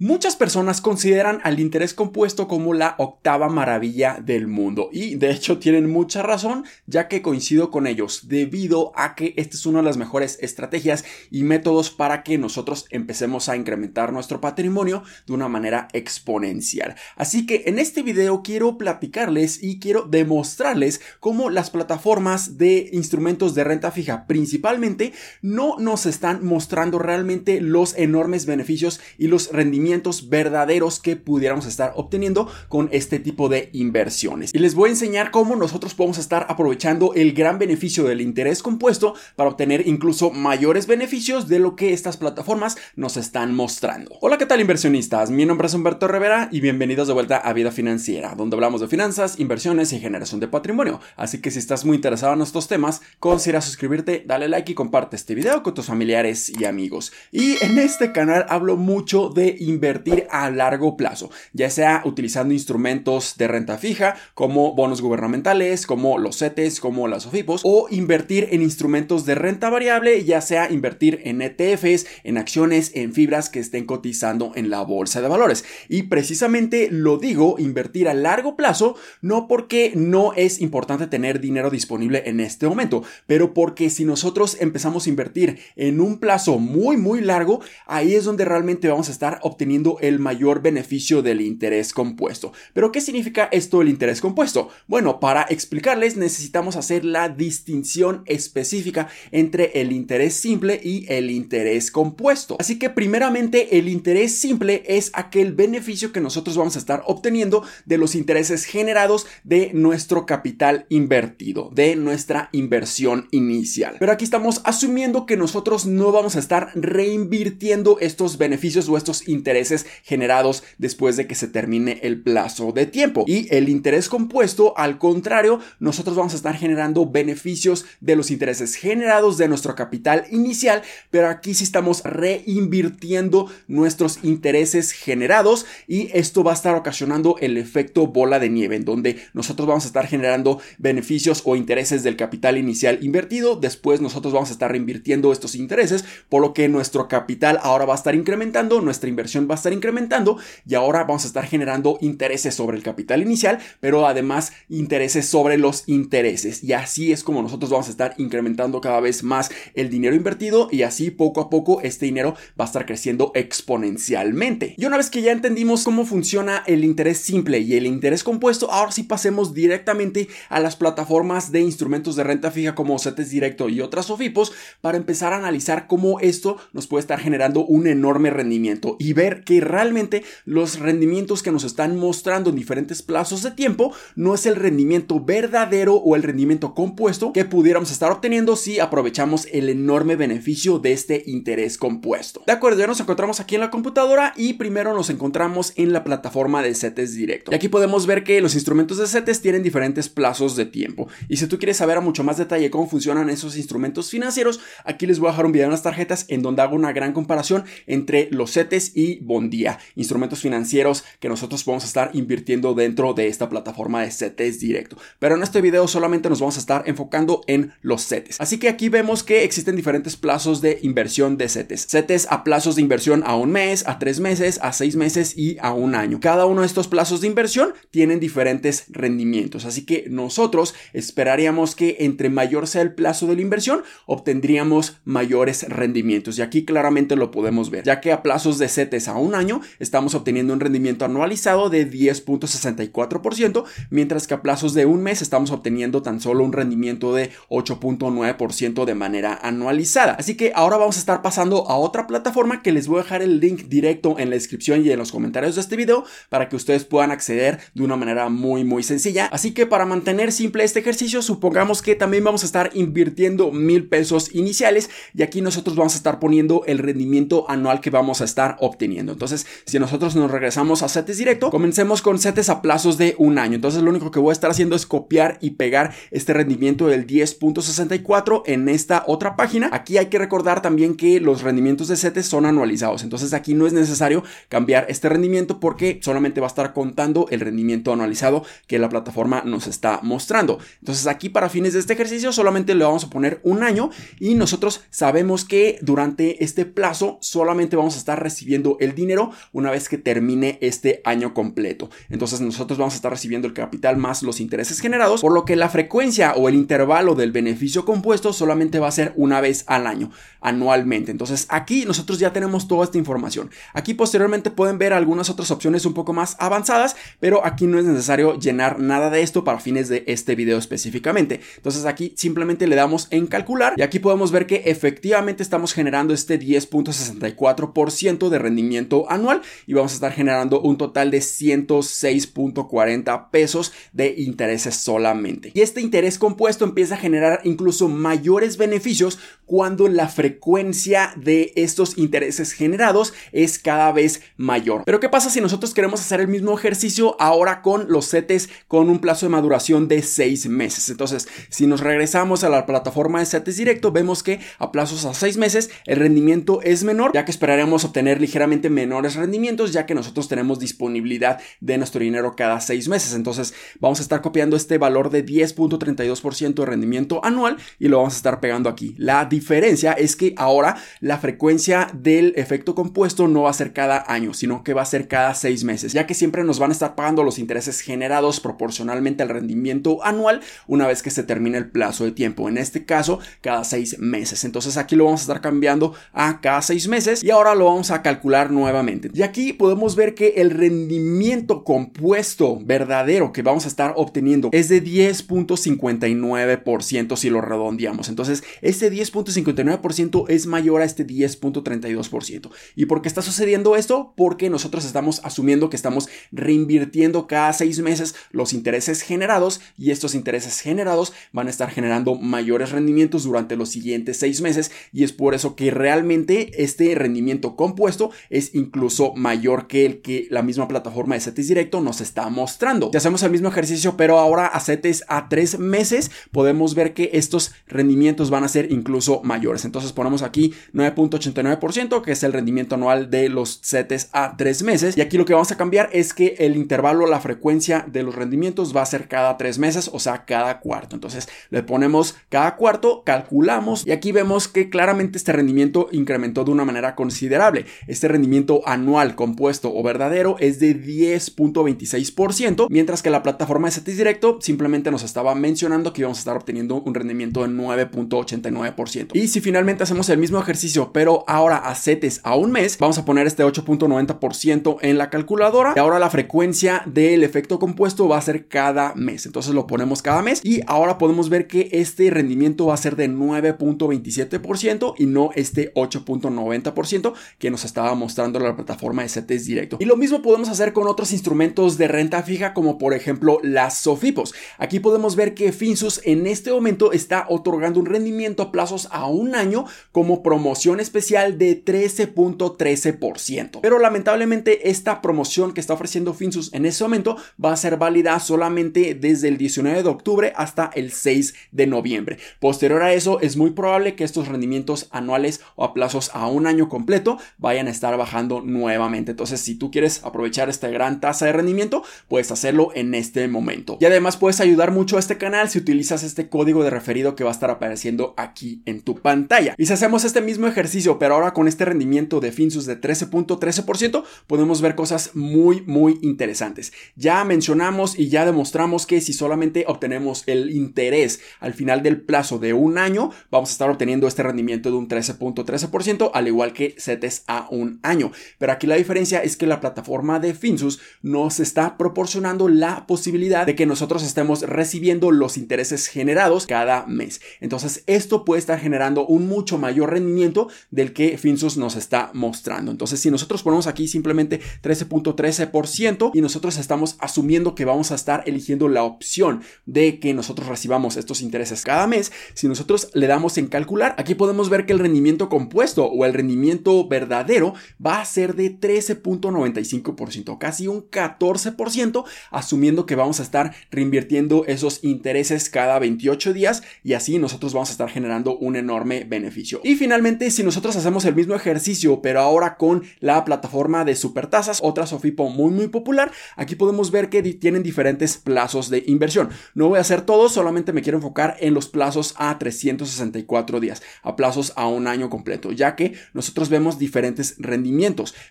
Muchas personas consideran al interés compuesto como la octava maravilla del mundo y de hecho tienen mucha razón ya que coincido con ellos debido a que esta es una de las mejores estrategias y métodos para que nosotros empecemos a incrementar nuestro patrimonio de una manera exponencial. Así que en este video quiero platicarles y quiero demostrarles cómo las plataformas de instrumentos de renta fija principalmente no nos están mostrando realmente los enormes beneficios y los rendimientos verdaderos que pudiéramos estar obteniendo con este tipo de inversiones. Y les voy a enseñar cómo nosotros podemos estar aprovechando el gran beneficio del interés compuesto para obtener incluso mayores beneficios de lo que estas plataformas nos están mostrando. Hola, ¿qué tal inversionistas? Mi nombre es Humberto Rivera y bienvenidos de vuelta a Vida Financiera, donde hablamos de finanzas, inversiones y generación de patrimonio. Así que si estás muy interesado en estos temas, considera suscribirte, dale like y comparte este video con tus familiares y amigos. Y en este canal hablo mucho de inversiones invertir a largo plazo, ya sea utilizando instrumentos de renta fija como bonos gubernamentales, como los CETES, como las OFIPOS, o invertir en instrumentos de renta variable, ya sea invertir en ETFs, en acciones, en fibras que estén cotizando en la bolsa de valores. Y precisamente lo digo, invertir a largo plazo, no porque no es importante tener dinero disponible en este momento, pero porque si nosotros empezamos a invertir en un plazo muy, muy largo, ahí es donde realmente vamos a estar obteniendo el mayor beneficio del interés compuesto. ¿Pero qué significa esto del interés compuesto? Bueno, para explicarles necesitamos hacer la distinción específica entre el interés simple y el interés compuesto. Así que primeramente el interés simple es aquel beneficio que nosotros vamos a estar obteniendo de los intereses generados de nuestro capital invertido, de nuestra inversión inicial. Pero aquí estamos asumiendo que nosotros no vamos a estar reinvirtiendo estos beneficios o estos intereses generados después de que se termine el plazo de tiempo. Y el interés compuesto, al contrario, nosotros vamos a estar generando beneficios de los intereses generados de nuestro capital inicial, pero aquí sí estamos reinvirtiendo nuestros intereses generados y esto va a estar ocasionando el efecto bola de nieve, en donde nosotros vamos a estar generando beneficios o intereses del capital inicial invertido, después nosotros vamos a estar reinvirtiendo estos intereses, por lo que nuestro capital ahora va a estar incrementando, nuestra inversión va a estar incrementando y ahora vamos a estar generando intereses sobre el capital inicial, pero además intereses sobre los intereses. Y así es como nosotros vamos a estar incrementando cada vez más el dinero invertido y así poco a poco este dinero va a estar creciendo exponencialmente. Y una vez que ya entendimos cómo funciona el interés simple y el interés compuesto, ahora sí pasemos directamente a las plataformas de instrumentos de renta fija como CETES Directo y otras OFIPOS para empezar a analizar cómo esto nos puede estar generando un enorme rendimiento y ver que realmente los rendimientos que nos están mostrando en diferentes plazos de tiempo no es el rendimiento verdadero o el rendimiento compuesto que pudiéramos estar obteniendo si aprovechamos el enorme beneficio de este interés compuesto. De acuerdo, ya nos encontramos aquí en la computadora y primero nos encontramos en la plataforma de CETES directo. Y aquí podemos ver que los instrumentos de CETES tienen diferentes plazos de tiempo. Y si tú quieres saber a mucho más detalle cómo funcionan esos instrumentos financieros, aquí les voy a dejar un video en las tarjetas en donde hago una gran comparación entre los CETES y Bondía, instrumentos financieros que nosotros podemos estar invirtiendo dentro de esta plataforma de CETES directo. Pero en este video solamente nos vamos a estar enfocando en los CETES. Así que aquí vemos que existen diferentes plazos de inversión de CETES. CETES a plazos de inversión a un mes, a tres meses, a seis meses y a un año. Cada uno de estos plazos de inversión tienen diferentes rendimientos. Así que nosotros esperaríamos que entre mayor sea el plazo de la inversión, obtendríamos mayores rendimientos. Y aquí claramente lo podemos ver, ya que a plazos de CETES a un año estamos obteniendo un rendimiento anualizado de 10.64%, mientras que a plazos de un mes estamos obteniendo tan solo un rendimiento de 8.9% de manera anualizada. Así que ahora vamos a estar pasando a otra plataforma que les voy a dejar el link directo en la descripción y en los comentarios de este video para que ustedes puedan acceder de una manera muy muy sencilla. Así que para mantener simple este ejercicio, supongamos que también vamos a estar invirtiendo mil pesos iniciales y aquí nosotros vamos a estar poniendo el rendimiento anual que vamos a estar obteniendo. Entonces, si nosotros nos regresamos a CETES directo, comencemos con CETES a plazos de un año. Entonces, lo único que voy a estar haciendo es copiar y pegar este rendimiento del 10.64 en esta otra página. Aquí hay que recordar también que los rendimientos de CETES son anualizados. Entonces, aquí no es necesario cambiar este rendimiento porque solamente va a estar contando el rendimiento anualizado que la plataforma nos está mostrando. Entonces, aquí para fines de este ejercicio solamente le vamos a poner un año y nosotros sabemos que durante este plazo solamente vamos a estar recibiendo el dinero una vez que termine este año completo. Entonces nosotros vamos a estar recibiendo el capital más los intereses generados, por lo que la frecuencia o el intervalo del beneficio compuesto solamente va a ser una vez al año, anualmente. Entonces aquí nosotros ya tenemos toda esta información. Aquí posteriormente pueden ver algunas otras opciones un poco más avanzadas, pero aquí no es necesario llenar nada de esto para fines de este video específicamente. Entonces aquí simplemente le damos en calcular y aquí podemos ver que efectivamente estamos generando este 10.64% de rendimiento anual y vamos a estar generando un total de 106.40 pesos de intereses solamente. Y este interés compuesto empieza a generar incluso mayores beneficios cuando la frecuencia de estos intereses generados es cada vez mayor. Pero ¿qué pasa si nosotros queremos hacer el mismo ejercicio ahora con los CETES con un plazo de maduración de 6 meses? Entonces, si nos regresamos a la plataforma de CETES directo, vemos que a plazos a 6 meses el rendimiento es menor, ya que esperaremos obtener ligeramente menores rendimientos, ya que nosotros tenemos disponibilidad de nuestro dinero cada 6 meses. Entonces, vamos a estar copiando este valor de 10.32% de rendimiento anual y lo vamos a estar pegando aquí. La diferencia es que ahora la frecuencia del efecto compuesto no va a ser cada año, sino que va a ser cada seis meses, ya que siempre nos van a estar pagando los intereses generados proporcionalmente al rendimiento anual una vez que se termine el plazo de tiempo. En este caso, cada seis meses. Entonces aquí lo vamos a estar cambiando a cada seis meses y ahora lo vamos a calcular nuevamente. Y aquí podemos ver que el rendimiento compuesto verdadero que vamos a estar obteniendo es de 10.59% si lo redondeamos. Entonces, este 10.59% es mayor a este 10.32%. ¿Y por qué está sucediendo esto? Porque nosotros estamos asumiendo que estamos reinvirtiendo cada seis meses los intereses generados y estos intereses generados van a estar generando mayores rendimientos durante los siguientes seis meses y es por eso que realmente este rendimiento compuesto es incluso mayor que el que la misma plataforma de CETES Directo nos está mostrando. Si hacemos el mismo ejercicio pero ahora a CETES a tres meses podemos ver que estos rendimientos van a ser incluso mayores. Entonces ponemos aquí 9.89%, que es el rendimiento anual de los CETES a tres meses. Y aquí lo que vamos a cambiar es que el intervalo, la frecuencia de los rendimientos va a ser cada tres meses, o sea, cada cuarto. Entonces le ponemos cada cuarto, calculamos y aquí vemos que claramente este rendimiento incrementó de una manera considerable. Este rendimiento anual compuesto o verdadero es de 10.26%, mientras que la plataforma de CETES Directo simplemente nos estaba mencionando que íbamos a estar obteniendo un rendimiento de 9.89%. Y si finalmente hacemos el mismo ejercicio, pero ahora a CETES a un mes, vamos a poner este 8.90% en la calculadora. Y ahora la frecuencia del efecto compuesto va a ser cada mes. Entonces lo ponemos cada mes y ahora podemos ver que este rendimiento va a ser de 9.27% y no este 8.90% que nos estaba mostrando la plataforma de CETES directo. Y lo mismo podemos hacer con otros instrumentos de renta fija como por ejemplo las SOFIPOS. Aquí podemos ver que Finsus en este momento está otorgando un rendimiento a plazos a un año como promoción especial de 13.13%. Pero lamentablemente esta promoción que está ofreciendo Finsus en ese momento va a ser válida solamente desde el 19 de octubre hasta el 6 de noviembre. Posterior a eso es muy probable que estos rendimientos anuales o a plazos a un año completo vayan a estar bajando nuevamente. Entonces si tú quieres aprovechar esta gran tasa de rendimiento puedes hacerlo en este momento. Y además puedes ayudar mucho a este canal si utilizas este código de referido que va a estar apareciendo aquí en tu pantalla. Y si hacemos este mismo ejercicio, pero ahora con este rendimiento de Finsus de 13.13%, podemos ver cosas muy, muy interesantes. Ya mencionamos y ya demostramos que si solamente obtenemos el interés al final del plazo de un año, vamos a estar obteniendo este rendimiento de un 13.13%, al igual que CETES a un año. Pero aquí la diferencia es que la plataforma de Finsus nos está proporcionando la posibilidad de que nosotros estemos recibiendo los intereses generados cada mes. Entonces, esto puede estar generando un mucho mayor rendimiento del que Finsus nos está mostrando. Entonces, si nosotros ponemos aquí simplemente 13.13% y nosotros estamos asumiendo que vamos a estar eligiendo la opción de que nosotros recibamos estos intereses cada mes, si nosotros le damos en calcular, aquí podemos ver que el rendimiento compuesto o el rendimiento verdadero va a ser de 13.95%, casi un 14%, asumiendo que vamos a estar reinvirtiendo esos intereses cada 28 días y así nosotros vamos a estar generando un enorme beneficio. Y finalmente, si nosotros hacemos el mismo ejercicio, pero ahora con la plataforma de supertasas, otra Sofipo muy muy popular, aquí podemos ver que tienen diferentes plazos de inversión. No voy a hacer todo, solamente me quiero enfocar en los plazos a 364 días, a plazos a un año completo, ya que nosotros vemos diferentes rendimientos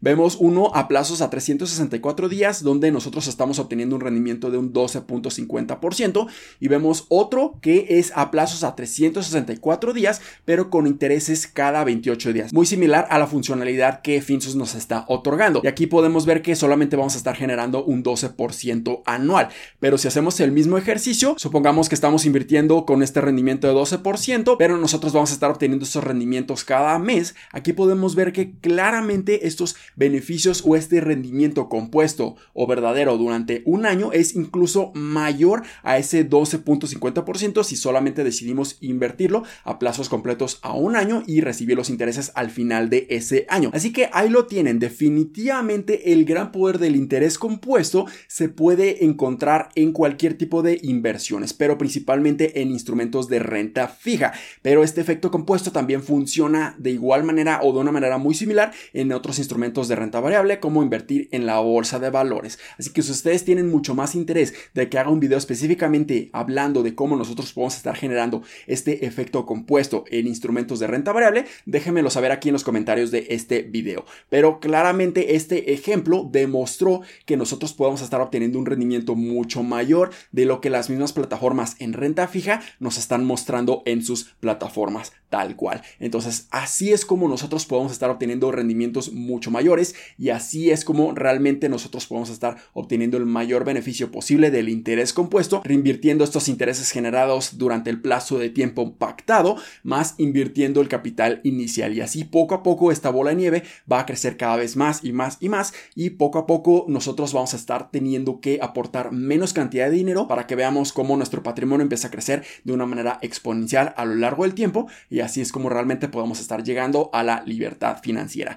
Vemos uno a plazos a 364 días donde nosotros estamos obteniendo un rendimiento de un 12.50% y vemos otro que es a plazos a 364 días pero con intereses cada 28 días. Muy similar a la funcionalidad que Finsus nos está otorgando. Y aquí podemos ver que solamente vamos a estar generando un 12% anual. Pero si hacemos el mismo ejercicio, supongamos que estamos invirtiendo con este rendimiento de 12%, pero nosotros vamos a estar obteniendo estos rendimientos cada mes. Aquí podemos ver que claramente estos beneficios o este rendimiento compuesto o verdadero durante un año es incluso mayor a ese 12.50% si solamente decidimos invertirlo a plazos completos a un año y recibir los intereses al final de ese año. Así que ahí lo tienen, definitivamente el gran poder del interés compuesto se puede encontrar en cualquier tipo de inversiones, pero principalmente en instrumentos de renta fija. Pero este efecto compuesto también funciona de igual manera o de una manera muy similar en otros instrumentos de renta variable como invertir en la bolsa de valores. Así que si ustedes tienen mucho más interés de que haga un video específicamente hablando de cómo nosotros podemos estar generando este efecto compuesto en instrumentos de renta variable, déjenmelo saber aquí en los comentarios de este video. Pero claramente este ejemplo demostró que nosotros podemos estar obteniendo un rendimiento mucho mayor de lo que las mismas plataformas en renta fija nos están mostrando en sus plataformas tal cual. Entonces, así es como nosotros podemos estar obteniendo rendimientos mucho mayores y así es como realmente nosotros podemos estar obteniendo el mayor beneficio posible del interés compuesto, reinvirtiendo estos intereses generados durante el plazo de tiempo pactado, más invirtiendo el capital inicial. Y así poco a poco esta bola de nieve va a crecer cada vez más y más y más y poco a poco nosotros vamos a estar teniendo que aportar menos cantidad de dinero para que veamos cómo nuestro patrimonio empieza a crecer de una manera exponencial a lo largo del tiempo y así es como realmente podemos estar llegando a la libertad financiera.